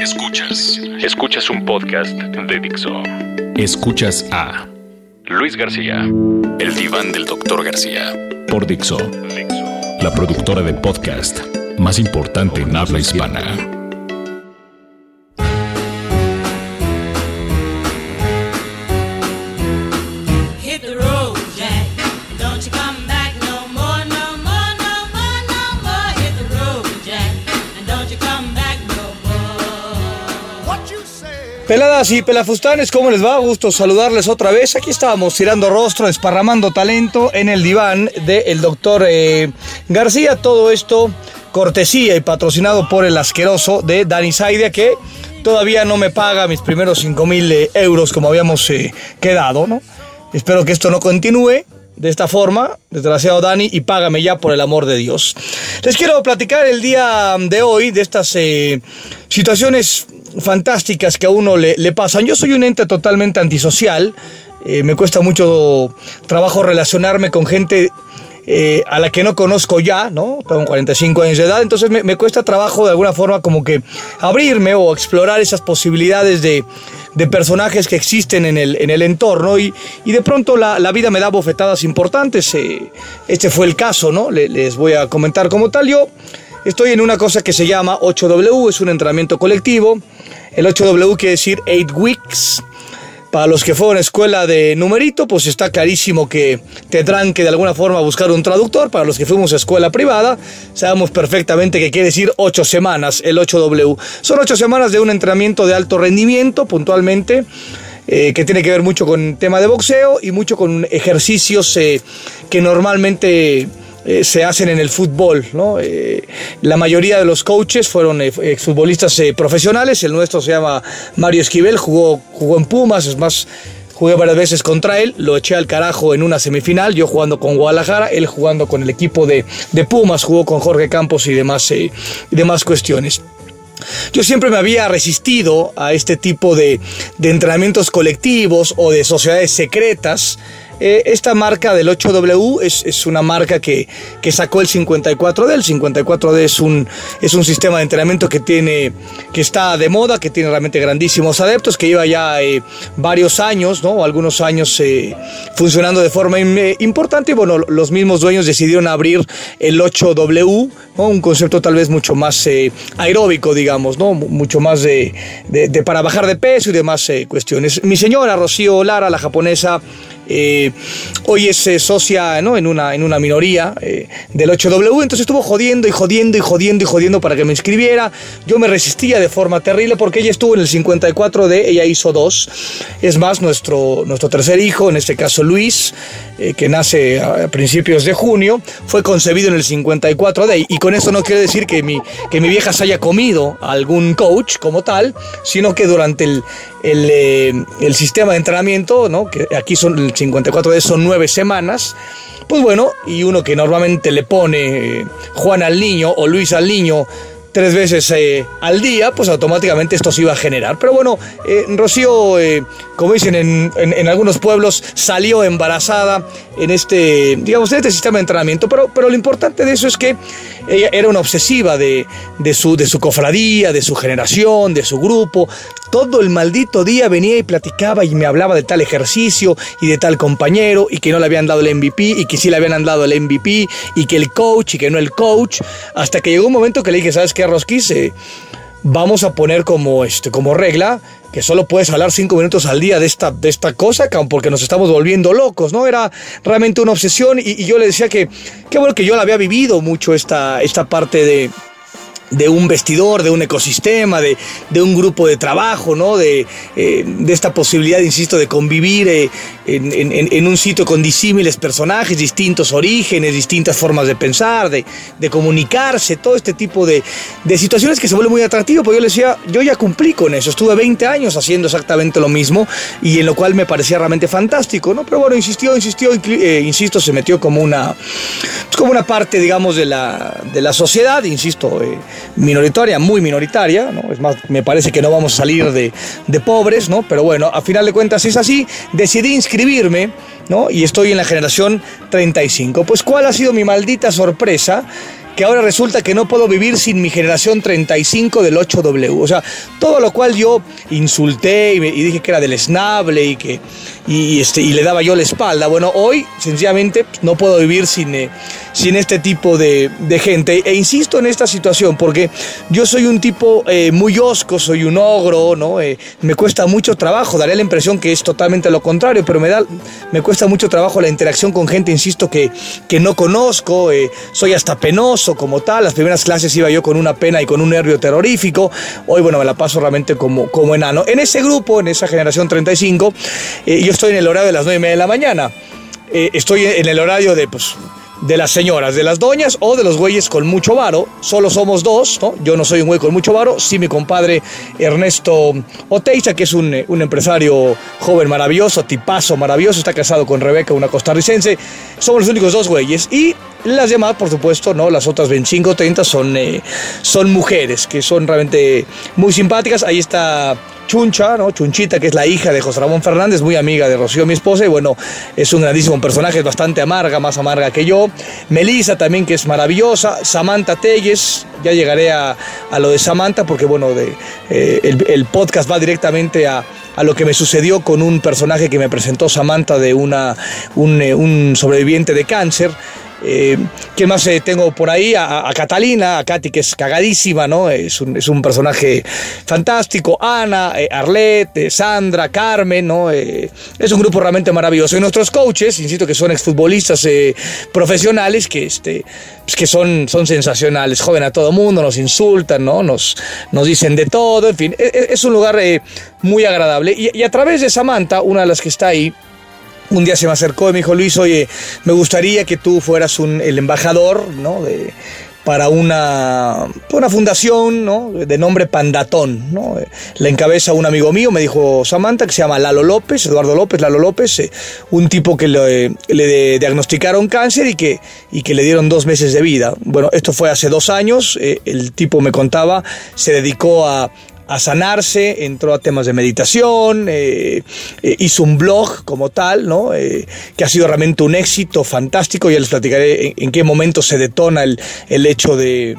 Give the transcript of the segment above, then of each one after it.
Escuchas. Escuchas un podcast de Dixo. Escuchas a Luis García. El diván del doctor García. Por Dixo. La productora de podcast más importante en habla hispana. Peladas y pelafustanes, ¿cómo les va? Gusto saludarles otra vez. Aquí estábamos tirando rostro, desparramando talento en el diván del doctor eh, García. Todo esto cortesía y patrocinado por el asqueroso de Dani Saidia, que todavía no me paga mis primeros 5 mil eh, euros como habíamos eh, quedado, ¿no? Espero que esto no continúe de esta forma, desgraciado Dani, y págame ya por el amor de Dios. Les quiero platicar el día de hoy de estas situaciones fantásticas que a uno le, le pasan. Yo soy un ente totalmente antisocial, eh, me cuesta mucho trabajo relacionarme con gente eh, a la que no conozco ya, ¿no? Tengo 45 años de edad, entonces me, me cuesta trabajo de alguna forma como que abrirme o explorar esas posibilidades de, de personajes que existen en el, en el entorno y, y de pronto la, la vida me da bofetadas importantes. eh, este fue el caso, ¿no? Le- les voy a comentar como tal. Yo estoy en una cosa que se llama 8W, es un entrenamiento colectivo. El 8W quiere decir 8 Weeks. Para los que fueron a escuela de numerito, pues está clarísimo que tendrán que de alguna forma buscar un traductor. Para los que fuimos a escuela privada, sabemos perfectamente que quiere decir ocho semanas, el 8W. Son ocho semanas de un entrenamiento de alto rendimiento, puntualmente, eh, que tiene que ver mucho con tema de boxeo y mucho con ejercicios eh, que normalmente eh, se hacen en el fútbol. Eh, la mayoría de los coaches fueron eh, exfutbolistas profesionales. El nuestro se llama Mario Esquivel, jugó, jugó en Pumas, es más, jugué varias veces contra él. Lo eché al carajo en una semifinal, yo jugando con Guadalajara, él jugando con el equipo de, de Pumas, jugó con Jorge Campos y demás, y demás cuestiones. Yo siempre me había resistido a este tipo de, de entrenamientos colectivos o de sociedades secretas. Eh, esta marca del 8W es, es una marca que, que sacó el 54D. El 54D es un, es un sistema de entrenamiento que, tiene, que está de moda, que tiene realmente grandísimos adeptos, que lleva ya eh, varios años, ¿no? algunos años eh, funcionando de forma im- importante. Y bueno, los mismos dueños decidieron abrir el 8W, ¿no? un concepto tal vez mucho más aeróbico, digamos, ¿no? Mu- mucho más de, de- de para bajar de peso y demás cuestiones. Mi señora Rocío Lara, la japonesa, eh, hoy es eh, socia ¿no? en, una, en una minoría eh, del 8W, entonces estuvo jodiendo y jodiendo y jodiendo y jodiendo para que me inscribiera. Yo me resistía de forma terrible porque ella estuvo en el 54D, ella hizo dos. Es más, nuestro, nuestro tercer hijo, en este caso Luis, que nace a principios de junio, fue concebido en el 54D. Y con esto no quiere decir que mi, que mi vieja se haya comido algún coach como tal, sino que durante el, el sistema de entrenamiento, ¿no? que aquí son el 54D son nueve semanas, pues bueno, y uno que normalmente le pone eh, Juan al niño o Luis al niño tres veces eh, al día, pues automáticamente esto se iba a generar. Pero bueno, eh, Rocío, como dicen en, en- en algunos pueblos, salió embarazada en este, digamos, en este sistema de entrenamiento. Pero, pero lo importante de eso es que ella era una obsesiva de, de, su, de su cofradía, de su generación, de su grupo. Todo el maldito día venía y platicaba y me hablaba de tal ejercicio y de tal compañero y que no le habían dado el MVP y que sí le habían dado el MVP y que el coach y que no el coach. Hasta que llegó un momento que le dije, ¿sabes qué, Rosquis? Vamos a poner como, este, como regla que solo puedes hablar cinco minutos al día de esta, de esta cosa, porque nos estamos volviendo locos, ¿no? Era realmente una obsesión y, y yo le decía que, qué bueno que yo la había vivido mucho esta, esta parte de, de un vestidor, de un ecosistema, de, de un grupo de trabajo, ¿no? De, eh, de esta posibilidad, insisto, de convivir eh, en, en- un sitio con disímiles personajes, distintos orígenes, distintas formas de pensar, de, de comunicarse, todo este tipo de, de situaciones que se vuelve muy atractivo, porque yo le decía, yo ya cumplí con eso, estuve 20 años haciendo exactamente lo mismo y en lo cual me parecía realmente fantástico, ¿no? Pero bueno, insistió, insistió, eh, insisto, se metió como una, pues como una parte, digamos, de la, de la sociedad, insisto, eh, minoritaria, muy minoritaria, ¿no? Es más, me parece que no vamos a salir de, de pobres, ¿no? Pero bueno, a final de cuentas es así, decidí inscribirme, ¿no? Y estoy en la generación 35. Pues, ¿cuál ha sido mi maldita sorpresa? Que ahora resulta que no puedo vivir sin mi generación 35 del 8W. O sea, todo lo cual yo insulté y, dije que era del esnable y que este, y le daba yo la espalda. Bueno, hoy sencillamente pues, no puedo vivir sin, eh, sin este tipo de, gente. E insisto en esta situación porque yo soy un tipo eh, muy osco, soy un ogro, ¿no? Eh, me cuesta mucho trabajo, daría la impresión que es totalmente lo contrario, pero me, da, me cuesta mucho trabajo la interacción con gente, insisto, que, que no conozco, soy hasta penoso como tal. Las primeras clases iba yo con una pena y con un nervio terrorífico. Hoy, bueno, me la paso realmente como, como enano. En ese grupo, en esa generación 35, eh, yo estoy en el horario de las 9 y media de la mañana. Eh, estoy en el horario de, pues, de las señoras, de las doñas o de los güeyes con mucho varo. Solo somos dos. Yo no soy un güey con mucho varo, sí mi compadre Ernesto Oteiza, que es un, eh, un empresario joven maravilloso, tipazo maravilloso, está casado con Rebeca, una costarricense. Somos los únicos dos güeyes. Y las demás, por supuesto, ¿no? Las otras 25 o 30 son, eh, son mujeres, que son realmente muy simpáticas. Ahí está Chuncha, ¿no? Chunchita, que es la hija de José Ramón Fernández, muy amiga de Rocío, mi esposa, y bueno, es un grandísimo personaje, es bastante amarga, más amarga que yo. Melissa también, que es maravillosa. Samantha Telles, ya llegaré a, a lo de Samantha, porque bueno, de, eh, el, podcast va directamente a, a lo que me sucedió con un personaje que me presentó Samantha de una, un, eh, un sobreviviente de cáncer. Eh, ¿Quién más eh, tengo por ahí? A, Catalina, a Katy, que es cagadísima, ¿no? Es un, es un personaje fantástico. Ana, eh, Arlette, eh, Sandra, Carmen, ¿no? Es un grupo realmente maravilloso. Y nuestros coaches, insisto que son exfutbolistas profesionales, que, este, pues que son, son sensacionales. Joven a todo mundo, nos insultan, ¿no? Nos, nos dicen de todo, en fin. Es, es un lugar muy agradable. Y, y a través de Samantha, una de las que está ahí, un día se me acercó y me dijo, Luis, oye, me gustaría que tú fueras un, el embajador, ¿no? De, para una, una fundación, ¿no? De nombre Pandatón, ¿no? La encabeza un amigo mío, me dijo Samantha, que se llama Lalo López, Eduardo López, Lalo López, eh, un tipo que le, le diagnosticaron cáncer y que, y que le dieron dos meses de vida. Bueno, esto fue hace dos años, eh, el tipo me contaba, se dedicó a, a sanarse, entró a temas de meditación, eh, eh, hizo un blog como tal, ¿no? Eh, que ha sido realmente un éxito fantástico. Ya les platicaré en, en qué momento se detona el, el hecho de,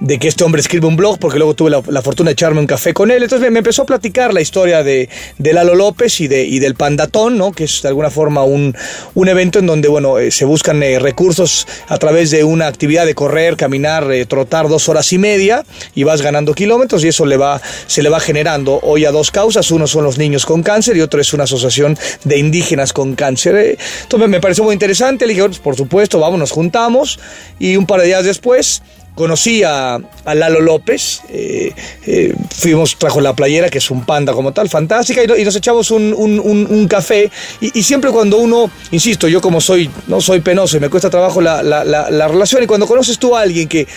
de que este hombre escribe un blog, porque luego tuve la, fortuna de echarme un café con él. Entonces me, empezó a platicar la historia de, de Lalo López y, de, y del Pandatón, ¿no? que es de alguna forma un, un evento en donde bueno, eh, se buscan eh, recursos a través de una actividad de correr, caminar, eh, trotar dos horas y media y vas ganando kilómetros y eso le va, se le va generando hoy a dos causas. Uno son los niños con cáncer y otro es una asociación de indígenas con cáncer. Entonces me pareció muy interesante. Le dije, pues, por supuesto, vamos, nos juntamos y un par de días después conocí a, Lalo López, eh, eh, fuimos, trajo la playera, que es un panda como tal, fantástica, y, nos echamos un, un, un, café, y, siempre cuando uno, insisto, yo como soy, no soy penoso y me cuesta trabajo la, la, la, la relación, y cuando conoces tú a alguien que,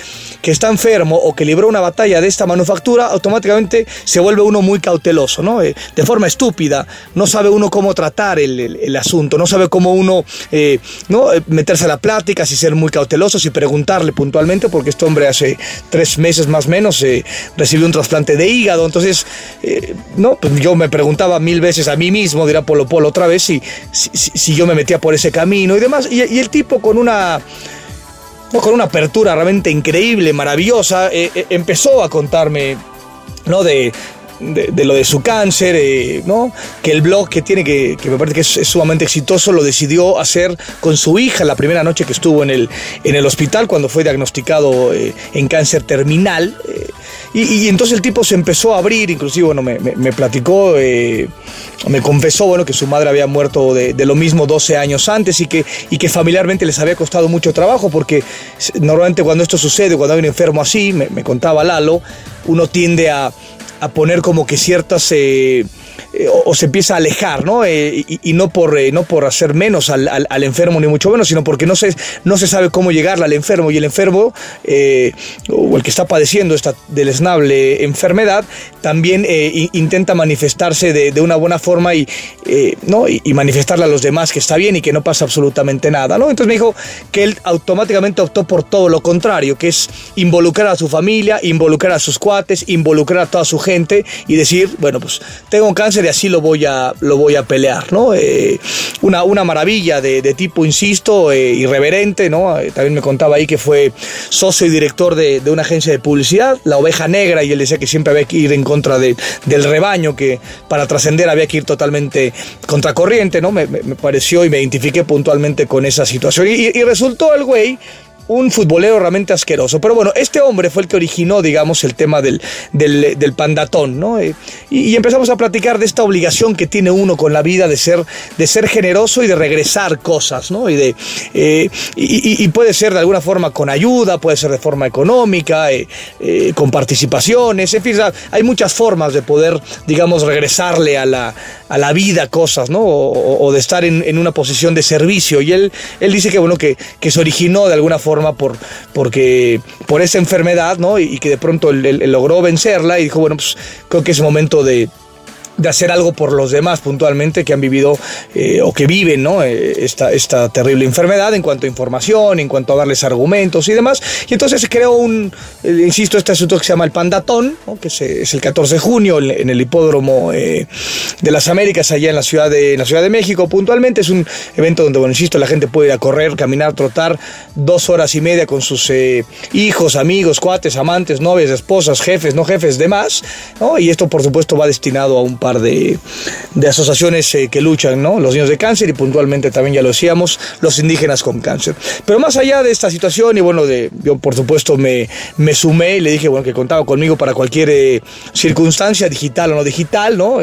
que está enfermo o que libró una batalla de esta manufactura, automáticamente se vuelve uno muy cauteloso, ¿no? Eh, de forma estúpida, no sabe uno cómo tratar el, el, el asunto, no sabe cómo uno, ¿no? Meterse a la plática, si ser muy cauteloso, si preguntarle puntualmente, porque esto hace tres meses más o menos eh, recibió un trasplante de hígado, entonces eh, no, pues yo me preguntaba mil veces a mí mismo, dirá Polo Polo otra vez, si, si, yo me metía por ese camino y demás, y, el tipo con una con una apertura realmente increíble, maravillosa, eh, empezó a contarme ¿no? de, de, lo de su cáncer, eh, ¿no? Que el blog que tiene, que, que me parece que es, sumamente exitoso, lo decidió hacer con su hija la primera noche que estuvo en el, en el hospital cuando fue diagnosticado eh, en cáncer terminal. Eh, y, entonces el tipo se empezó a abrir, inclusive, bueno, me, me, platicó, me confesó, bueno, que su madre había muerto de, de, lo mismo 12 años antes y que, y que familiarmente les había costado mucho trabajo porque normalmente cuando esto sucede, cuando hay un enfermo así, me, me contaba Lalo, uno tiende a, a poner como que ciertas... Eh, eh, o, se empieza a alejar, ¿no? Eh, y, no por eh, no por hacer menos al, al, enfermo ni mucho menos, sino porque no se no se sabe cómo llegarle al enfermo y el enfermo o el que está padeciendo esta deleznable enfermedad también intenta manifestarse de, de, una buena forma y no y, y, manifestarle a los demás que está bien y que no pasa absolutamente nada, ¿no? Entonces me dijo que él automáticamente optó por todo lo contrario, que es involucrar a su familia, involucrar a sus cuates, involucrar a toda su gente y decir, bueno, pues tengo cáncer y así lo voy a, lo voy a pelear, ¿no? Eh, una, una maravilla de, tipo, insisto, eh, irreverente, ¿no? Eh, también me contaba ahí que fue socio y director de, de una agencia de publicidad, La Oveja Negra, y él decía que siempre había que ir en contra de- del rebaño, que para trascender había que ir totalmente contracorriente, ¿no? Me, me- pareció y me identifiqué puntualmente con esa situación. Y resultó el güey un futbolero realmente asqueroso. Pero bueno, este hombre fue el que originó, digamos, el tema del, del, pandatón, ¿no? Eh, y, empezamos a platicar de esta obligación que tiene uno con la vida de ser, de ser generoso y de regresar cosas, ¿no? Y, de, eh, y, puede ser de alguna forma con ayuda, puede ser de forma económica, eh, con participaciones, en fin, hay muchas formas de poder, digamos, regresarle a la, a la vida cosas, ¿no? O- o de estar en, en una posición de servicio. Y él, él dice que, bueno, que, que se originó de alguna forma por, porque, por esa enfermedad, ¿no? Y, que de pronto logró vencerla y dijo, bueno, pues creo que es momento de de hacer algo por los demás puntualmente que han vivido eh, o que viven ¿no? Eh, esta, esta terrible enfermedad en cuanto a información, en cuanto a darles argumentos y demás. Y entonces se creó un, eh, insisto, este asunto que se llama el Pandatón, ¿no? que es el 14 de junio en, el hipódromo de las Américas, allá en la, ciudad de, en la Ciudad de México puntualmente. Es un evento donde, bueno, insisto, la gente puede ir a correr, caminar, trotar dos horas y media con sus hijos, amigos, cuates, amantes, novias, esposas, jefes, no jefes, demás. ¿no? Y esto, por supuesto, va destinado a un par de, asociaciones eh, que luchan, ¿no? Los niños de cáncer y puntualmente también ya lo decíamos, los indígenas con cáncer. Pero más allá de esta situación, y bueno, yo por supuesto me, me sumé y le dije, bueno, que contaba conmigo para cualquier eh, circunstancia, digital o no digital, ¿no?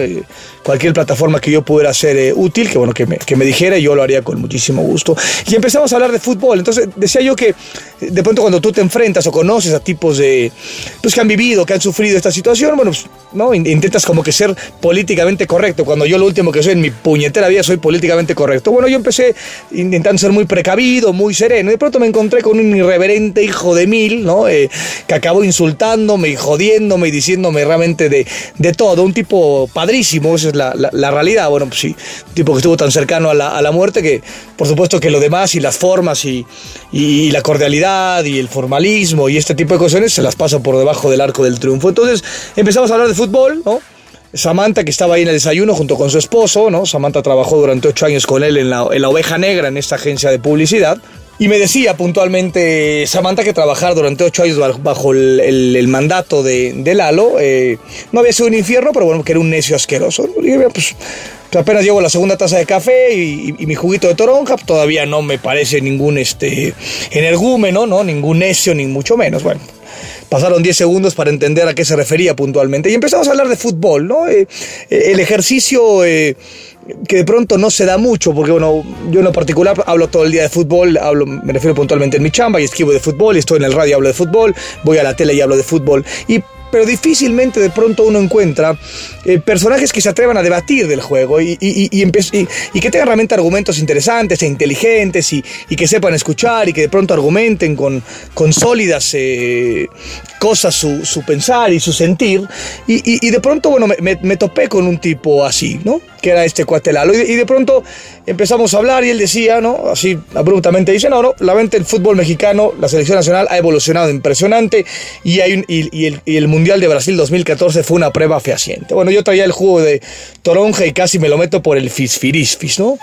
Cualquier plataforma que yo pudiera ser eh, útil, que bueno, que me, que me dijera yo lo haría con muchísimo gusto. Y empezamos a hablar de fútbol. Entonces decía yo que de pronto cuando tú te enfrentas o conoces a tipos de, pues que han vivido, que han sufrido esta situación, bueno, pues, ¿no? In- Intentas como que ser políticamente correcto. Cuando yo lo último que soy en mi puñetera vida soy políticamente correcto. Bueno, yo empecé intentando ser muy precavido, muy sereno. Y de pronto me encontré con un irreverente hijo de mil, ¿no? Eh, que acabó insultándome y jodiéndome y diciéndome realmente de, de todo. Un tipo padrísimo, es la, la- realidad. Bueno, pues sí, tipo que estuvo tan cercano a la, a la muerte que, por supuesto, que lo demás y las formas y, y la cordialidad y el formalismo y este tipo de cuestiones se las pasa por debajo del arco del triunfo. Entonces empezamos a hablar de fútbol, ¿no? Samantha, que estaba ahí en el desayuno junto con su esposo, ¿no? Samantha trabajó durante ocho años con él en la, en la Oveja Negra, en esta agencia de publicidad. Y me decía puntualmente Samantha que trabajar durante ocho años bajo- el, mandato de, de Lalo eh, no había sido un infierno, pero bueno, que era un necio asqueroso. Y dije, "Mira, pues, pues apenas llevo la segunda taza de café y, y- y mi juguito de toronja, pues, todavía no me parece ningún este, energúmeno, ¿no? Ningún necio, ni mucho menos. Bueno, Pasaron 10 segundos para entender a qué se refería puntualmente. Y empezamos a hablar de fútbol, ¿no? Eh, eh, el ejercicio eh, que de pronto no se da mucho, porque bueno, yo en lo particular hablo todo el día de fútbol, hablo, me refiero puntualmente en mi chamba y escribo de fútbol, y estoy en el radio y hablo de fútbol, voy a la tele y hablo de fútbol. Y pero difícilmente de pronto uno encuentra eh, personajes que se atrevan a debatir del juego y, y- y- y que tengan realmente argumentos interesantes e inteligentes y, que sepan escuchar y que de pronto argumenten con, con sólidas eh, cosas su, su pensar y su sentir. Y, de pronto, bueno, me, me- me topé con un tipo así, ¿no? Que era este cuate Lalo. Y, de pronto empezamos a hablar y él decía, ¿no? Así abruptamente dice, no, no, la venta del fútbol mexicano, la selección nacional ha evolucionado impresionante y, hay un- y el, y el Mundial de Brasil 2014 fue una prueba fehaciente. Bueno, yo traía el jugo de toronja y casi me lo meto por el fisfirisfis, ¿no?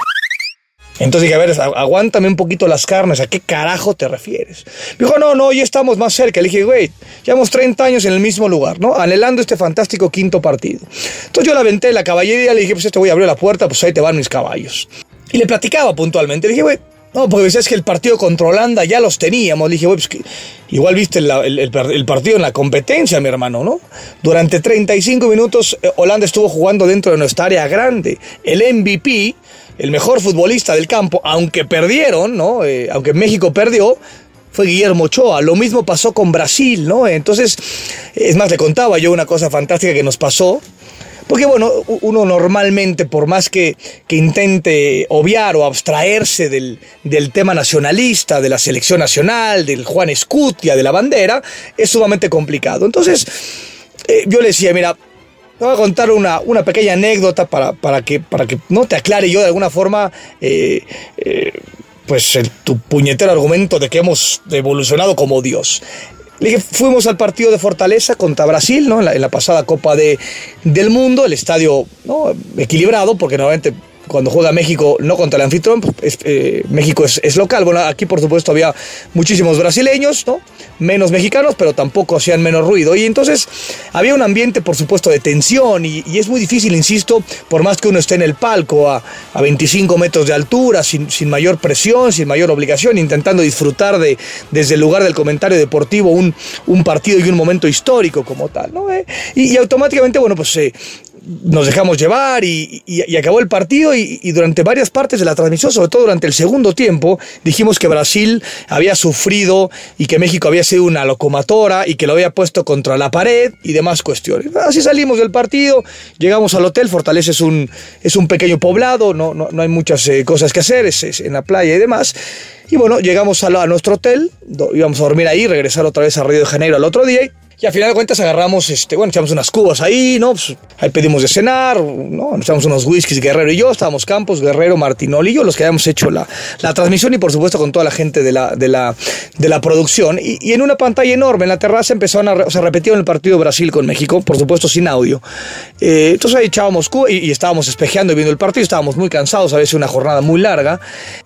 Entonces dije, a ver, agu- aguántame un poquito las carnes, ¿a qué carajo te refieres? Me dijo, no, no, ya estamos más cerca. Le dije, güey, llevamos 30 años en el mismo lugar, ¿no? Anhelando este fantástico quinto partido. Entonces yo la aventé la caballería, le dije, pues este voy a abrir la puerta, pues ahí te van mis caballos. Y le platicaba puntualmente, le dije, güey, no, porque decías que el partido contra Holanda ya los teníamos. Le dije, pues igual viste el partido en la competencia, mi hermano, ¿no? Durante 35 minutos eh, Holanda estuvo jugando dentro de nuestra área grande. El MVP, el mejor futbolista del campo, aunque perdieron, ¿no? Eh, aunque México perdió, fue Guillermo Ochoa. Lo mismo pasó con Brasil, ¿no? Entonces, es más, le contaba yo una cosa fantástica que nos pasó. Porque bueno, uno normalmente, por más que, que intente obviar o abstraerse del, del tema nacionalista, de la selección nacional, del Juan Escutia, de la bandera, es sumamente complicado. Entonces, eh, yo le decía, mira, te voy a contar una, una pequeña anécdota para, para, que, para que no te aclare yo de alguna forma eh, eh, pues el- tu puñetero argumento de que hemos evolucionado como Dios. Fuimos al partido de Fortaleza contra Brasil, ¿no? En la, pasada Copa de, del Mundo, el estadio equilibrado, porque normalmente cuando juega México, no contra el anfitrión, pues, es, eh, México es, local. Bueno, aquí por supuesto había muchísimos brasileños, ¿no? Menos mexicanos, pero tampoco hacían menos ruido. Y entonces había un ambiente, por supuesto, de tensión y, es muy difícil, insisto, por más que uno esté en el palco a, a 25 metros de altura, sin, sin, mayor presión, sin mayor obligación, intentando disfrutar de, desde el lugar del comentario deportivo un, un partido y un momento histórico como tal, ¿no? Eh, y, y, automáticamente, bueno, pues eh, nos dejamos llevar y, y, acabó el partido y, durante varias partes de la transmisión, sobre todo durante el segundo tiempo, dijimos que Brasil había sufrido y que México había sido una locomotora y que lo había puesto contra la pared y demás cuestiones. Así salimos del partido, llegamos al hotel, Fortaleza es un, es un pequeño poblado, no, no, no hay muchas eh, cosas que hacer, es, en la playa y demás. Y bueno, llegamos a, nuestro hotel, íbamos a dormir ahí, regresar otra vez a Río de Janeiro al otro día al final de cuentas agarramos, este, bueno, echamos unas cubas ahí, ¿no? Pues, ahí pedimos de cenar, ¿no? Echamos unos whiskies, Guerrero y yo, estábamos Campos, Guerrero, Martinoli y yo, los que habíamos hecho la, la transmisión y por supuesto con toda la gente de la, de la, de la producción. Y, y en una pantalla enorme en la terraza empezaron a, o sea, repetieron el partido Brasil con México, por supuesto sin audio. Eh, entonces ahí echábamos cubas y, y, estábamos espejeando y viendo el partido, estábamos muy cansados, a veces una jornada muy larga,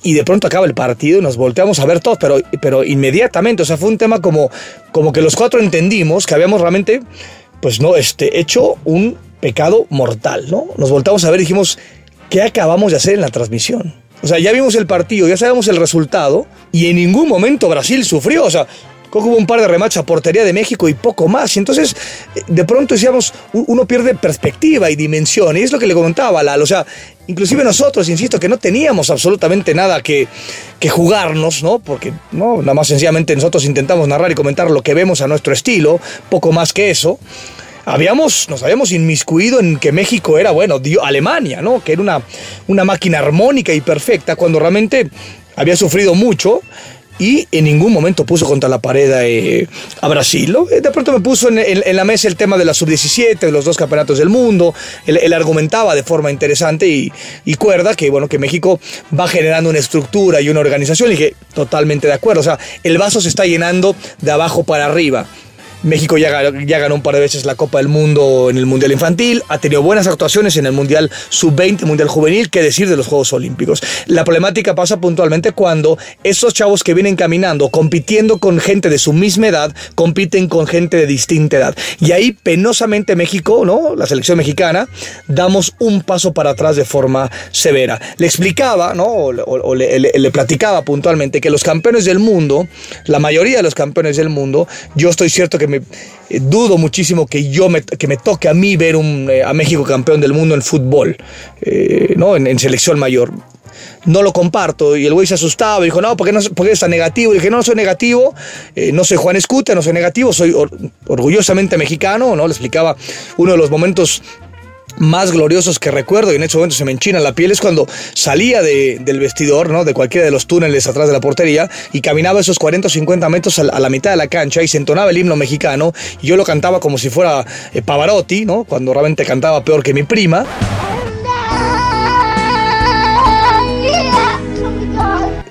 y de pronto acaba el partido y nos volteamos a ver todos, pero, pero inmediatamente, o sea, fue un tema como, como que los cuatro entendimos que habíamos realmente, pues no, este, hecho un pecado mortal, ¿no? Nos voltamos a ver y dijimos, ¿qué acabamos de hacer en la transmisión? O sea, ya vimos el partido, ya sabemos el resultado y en ningún momento Brasil sufrió, o sea, hubo un par de remates a portería de México y poco más. Y entonces, de pronto decíamos, uno pierde perspectiva y dimensión. Y es lo que le comentaba Lalo. O sea, inclusive nosotros, insisto, que no teníamos absolutamente nada que, que jugarnos, ¿no? Porque, ¿no? Nada más sencillamente nosotros intentamos narrar y comentar lo que vemos a nuestro estilo, poco más que eso habíamos, nos habíamos inmiscuido en que México era, bueno, Alemania, ¿no? Que era una, una máquina armónica y perfecta, cuando realmente había sufrido mucho y en ningún momento puso contra la pared eh, a Brasil. ¿no? De pronto me puso en, la mesa el tema de la sub-17, de los dos campeonatos del mundo. Él, argumentaba de forma interesante y, y, cuerda que, bueno, que México va generando una estructura y una organización. Y que totalmente de acuerdo. O sea, el vaso se está llenando de abajo para arriba. México ya, ya, ganó un par de veces la Copa del Mundo en el Mundial Infantil, ha tenido buenas actuaciones en el Mundial Sub-20, Mundial Juvenil, qué decir de los Juegos Olímpicos. La problemática pasa puntualmente cuando estos chavos que vienen caminando, compitiendo con gente de su misma edad, compiten con gente de distinta edad. Y ahí penosamente México, ¿no? La selección mexicana, damos un paso para atrás de forma severa. Le explicaba, ¿no? O, le platicaba puntualmente que los campeones del mundo, la mayoría de los campeones del mundo, yo estoy cierto que eh, dudo muchísimo que yo me, que me toque a mí ver eh, a México campeón del mundo en fútbol, eh, ¿no? En, selección mayor. No lo comparto. Y el güey se asustaba dijo, no, ¿por qué, no, por está negativo? Y dije, no, no soy negativo, no soy Juan Escuta, no soy negativo, soy or orgullosamente mexicano, ¿no? Le explicaba uno de los momentos más gloriosos que recuerdo y en ese momento se me enchina la piel es cuando salía de, del vestidor, ¿no? De cualquiera de los túneles atrás de la portería y caminaba esos 40 o 50 metros a la, mitad de la cancha y se entonaba el himno mexicano y yo lo cantaba como si fuera eh, Pavarotti, ¿no? Cuando realmente cantaba peor que mi prima.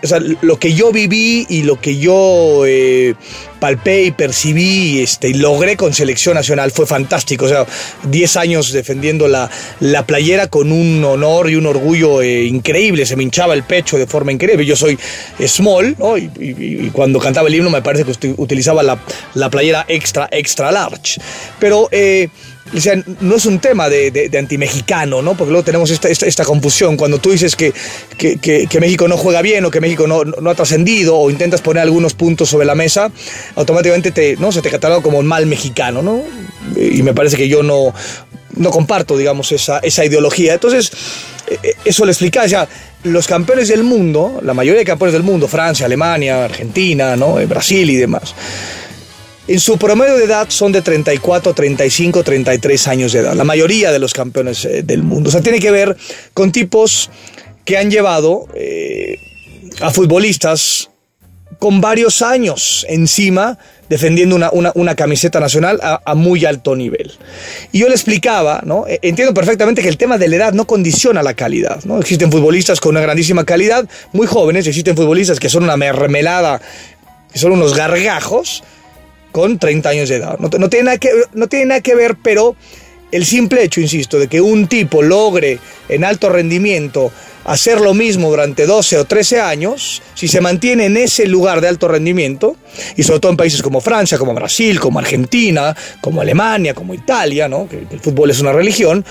O sea, lo que yo viví y lo que yo eh, palpé y percibí este, y logré con selección nacional fue fantástico. O sea, 10 años defendiendo la, la, playera con un honor y un orgullo eh, increíble. Se me hinchaba el pecho de forma increíble. Yo soy small, ¿no? Y, cuando cantaba el himno me parece que utilizaba la, la playera extra, extra large. Pero... Eh, no es un tema de, de, de antimexicano, ¿no? Porque luego tenemos esta, esta, confusión. Cuando tú dices que, que, que, México no juega bien o que México no, no ha trascendido o intentas poner algunos puntos sobre la mesa, automáticamente te, ¿no? se te cataloga como mal mexicano, ¿no? Y me parece que yo no, no comparto, digamos, esa, esa ideología. Entonces, eh, eso le explicaba, o los campeones del mundo, la mayoría de campeones del mundo, Francia, Alemania, Argentina, ¿no? Eh, Brasil y demás, en su promedio de edad son de 34, 35, 33 años de edad, la mayoría de los campeones eh, del mundo. O sea, tiene que ver con tipos que han llevado eh, a futbolistas con varios años encima defendiendo una, una, camiseta nacional a, a, muy alto nivel. Y yo le explicaba, ¿no? E, entiendo perfectamente que el tema de la edad no condiciona la calidad. ¿no? Existen futbolistas con una grandísima calidad, muy jóvenes, existen futbolistas que son una mermelada, que son unos gargajos, con 30 años de edad. No, tiene nada que, no tiene nada que ver, pero el simple hecho, insisto, de que un tipo logre en alto rendimiento hacer lo mismo durante 12 o 13 años, si se mantiene en ese lugar de alto rendimiento, y sobre todo en países como Francia, como Brasil, como Argentina, como Alemania, como Italia, ¿no? que el fútbol es una religión,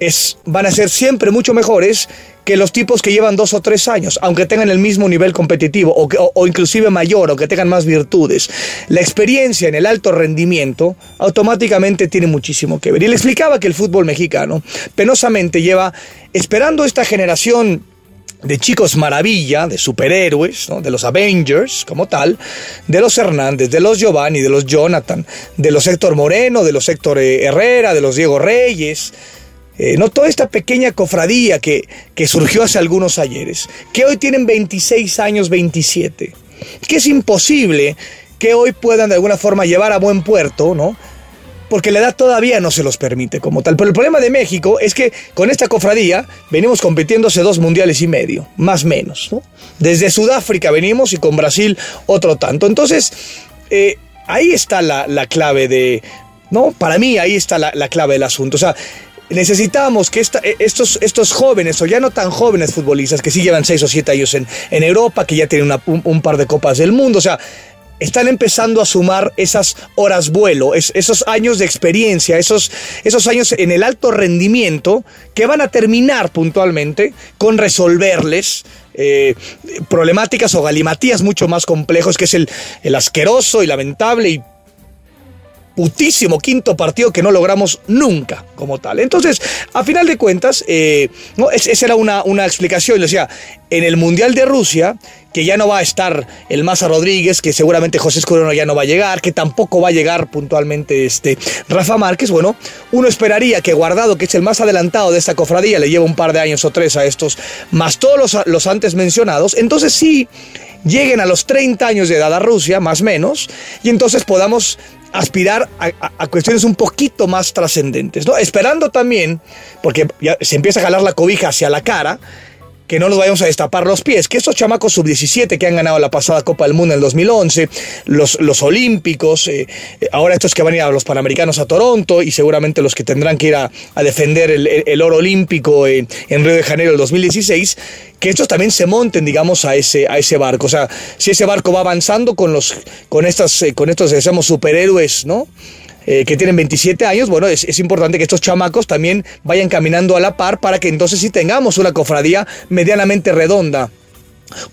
es, van a ser siempre mucho mejores que los tipos que llevan dos o tres años, aunque tengan el mismo nivel competitivo o, que- o- inclusive mayor o que tengan más virtudes. La experiencia en el alto rendimiento automáticamente tiene muchísimo que ver. Y le explicaba que el fútbol mexicano penosamente lleva esperando esta generación de chicos maravilla, de superhéroes, de los Avengers como tal, de los Hernández, de los Giovanni, de los Jonathan, de los Héctor Moreno, de los Héctor eh, Herrera, de los Diego Reyes, eh, no toda esta pequeña cofradía que, que surgió hace algunos ayeres, que hoy tienen 26 años, 27, que es imposible que hoy puedan de alguna forma llevar a buen puerto, ¿no? porque la edad todavía no se los permite como tal. Pero el problema de México es que con esta cofradía venimos compitiendo hace dos mundiales y medio, más menos. ¿no? Desde Sudáfrica venimos y con Brasil otro tanto. Entonces, eh, ahí está la, la clave de... ¿no? Para mí ahí está la, la clave del asunto. O sea, necesitamos que eh, estos, estos jóvenes, o ya no tan jóvenes futbolistas, que sí llevan seis o siete años en, en Europa, que ya tienen un, par de copas del mundo, o sea, están empezando a sumar esas horas vuelo, es- esos años de experiencia, esos, esos años en el alto rendimiento que van a terminar puntualmente con resolverles eh, problemáticas o galimatías mucho más complejos, que es el, el asqueroso y lamentable y putísimo quinto partido que no logramos nunca como tal. Entonces, a final de cuentas, eh, no, es- esa era una, una explicación. O sea, en el Mundial de Rusia, que ya no va a estar el Maza Rodríguez, que seguramente José Escudero ya no va a llegar, que tampoco va a llegar puntualmente este Rafa Márquez, bueno, uno esperaría que Guardado, que es el más adelantado de esta cofradía, le lleva un par de años o tres a estos, más todos los, los antes mencionados, entonces sí lleguen a los 30 años de edad a Rusia, más o menos, y entonces podamos aspirar a, cuestiones un poquito más trascendentes, ¿no? Esperando también, porque se empieza a jalar la cobija hacia la cara, que no nos vayamos a destapar los pies, que estos chamacos sub-17 que han ganado la pasada Copa del Mundo en el 2011, los, los olímpicos, eh, eh, ahora estos que van a ir a los Panamericanos a Toronto y seguramente los que tendrán que ir a, a defender el, el- oro olímpico en, en Río de Janeiro el 2016, que estos también se monten, digamos, a ese, a ese barco. O sea, si ese barco va avanzando con, los, con, estas, eh, con estos, decíamos, superhéroes, ¿no? Eh, que tienen 27 años, bueno, es, es importante que estos chamacos también vayan caminando a la par para que entonces sí tengamos una cofradía medianamente redonda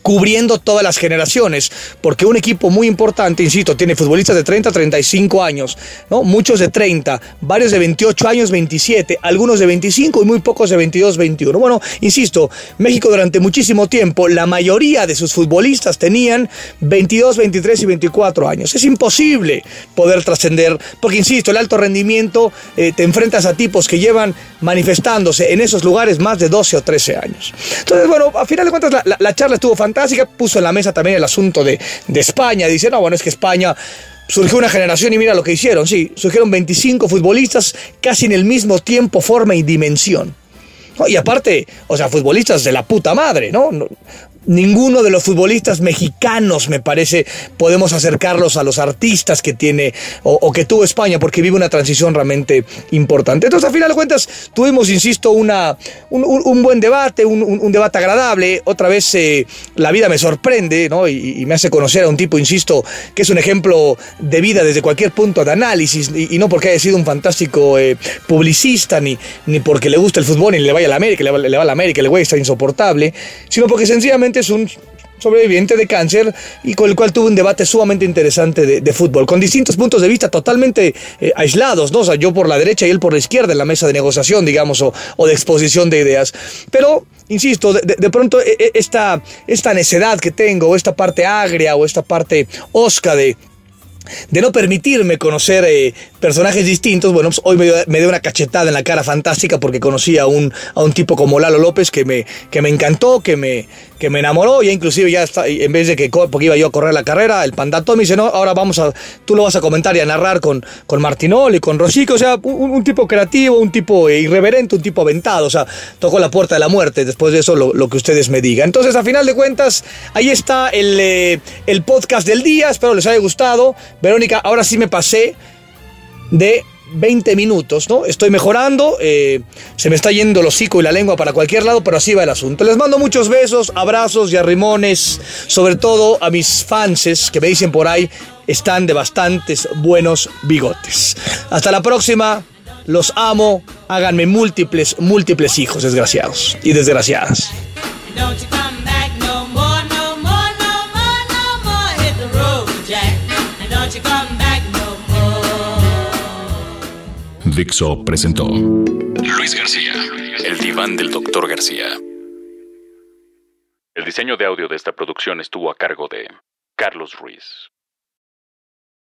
cubriendo todas las generaciones, porque un equipo muy importante, insisto, tiene futbolistas de 30 a 35 años, ¿no? Muchos de 30, varios de 28 años, 27, algunos de 25 y muy pocos de 22, 21. Bueno, insisto, México durante muchísimo tiempo, la mayoría de sus futbolistas tenían 22, 23 y 24 años. Es imposible poder trascender, porque insisto, el alto rendimiento, eh, te enfrentas a tipos que llevan manifestándose en esos lugares más de 12 o 13 años. Entonces, bueno, a final de cuentas la, la- la charla estuvo fantástica, puso en la mesa también el asunto de, de España, dice, no, bueno, es que España... Surgió una generación y mira lo que hicieron, sí, surgieron 25 futbolistas casi en el mismo tiempo, forma y dimensión. Y aparte, o sea, futbolistas de la puta madre, ¿no? No- Ninguno de los futbolistas mexicanos, me parece, podemos acercarlos a los artistas que tiene o, que tuvo España, porque vive una transición realmente importante. Entonces, a final de cuentas, tuvimos, insisto, una, un, buen debate, un, debate agradable. Otra vez, eh, la vida me sorprende, ¿no? Y, me hace conocer a un tipo, insisto, que es un ejemplo de vida desde cualquier punto de análisis, y, no porque haya sido un fantástico eh, publicista, ni, ni porque le gusta el fútbol, ni le vaya a la América, le va, le a la América, el güey está insoportable, sino porque sencillamente es un sobreviviente de cáncer y con el cual tuve un debate sumamente interesante de, fútbol, con distintos puntos de vista totalmente eh, aislados, ¿no? O sea, yo por la derecha y él por la izquierda en la mesa de negociación, digamos, o, o de exposición de ideas. Pero, insisto, de, pronto eh, eh, esta, esta necedad que tengo, o esta parte agria, o esta parte osca de, de no permitirme conocer eh, personajes distintos. Bueno, pues hoy me me dio una cachetada en la cara fantástica porque conocí a un, a un tipo como Lalo López que me, que me encantó, que me, que me enamoró. Y inclusive ya está, en vez de que, porque iba yo a correr la carrera, el Pandato me dice, no, ahora vamos a, tú lo vas a comentar y a narrar con, con Martinoli, con Rosico. O sea, un, un tipo creativo, un tipo eh, irreverente, un tipo aventado. O sea, tocó la puerta de la muerte. Después de eso, lo, lo que ustedes me digan. Entonces, a final de cuentas, ahí está el, eh, el podcast del día. Espero les haya gustado. Verónica, ahora sí me pasé de 20 minutos, ¿no? Estoy mejorando, eh, se me está yendo el hocico y la lengua para cualquier lado, pero así va el asunto. Les mando muchos besos, abrazos y arrimones, sobre todo a mis fanses que me dicen por ahí, están de bastantes buenos bigotes. Hasta la próxima, los amo, háganme múltiples, múltiples hijos, desgraciados y desgraciadas. Dixo presentó Luis García, el diván del doctor García. El diseño de audio de esta producción estuvo a cargo de Carlos Ruiz.